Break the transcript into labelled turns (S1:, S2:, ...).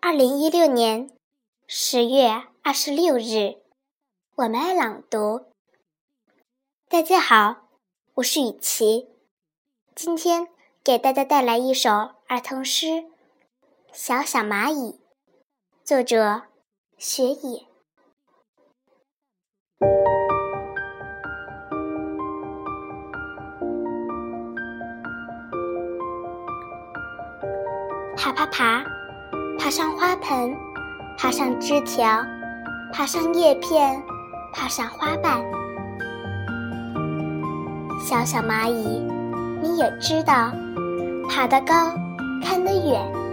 S1: 二零一六年十月二十六日，我们爱朗读。大家好，我是雨琪，今天给大家带来一首儿童诗《小小蚂蚁》，作者雪野。爬爬爬，爬上花盆，爬上枝条，爬上叶片，爬上花瓣。小小蚂蚁，你也知道，爬得高，看得远。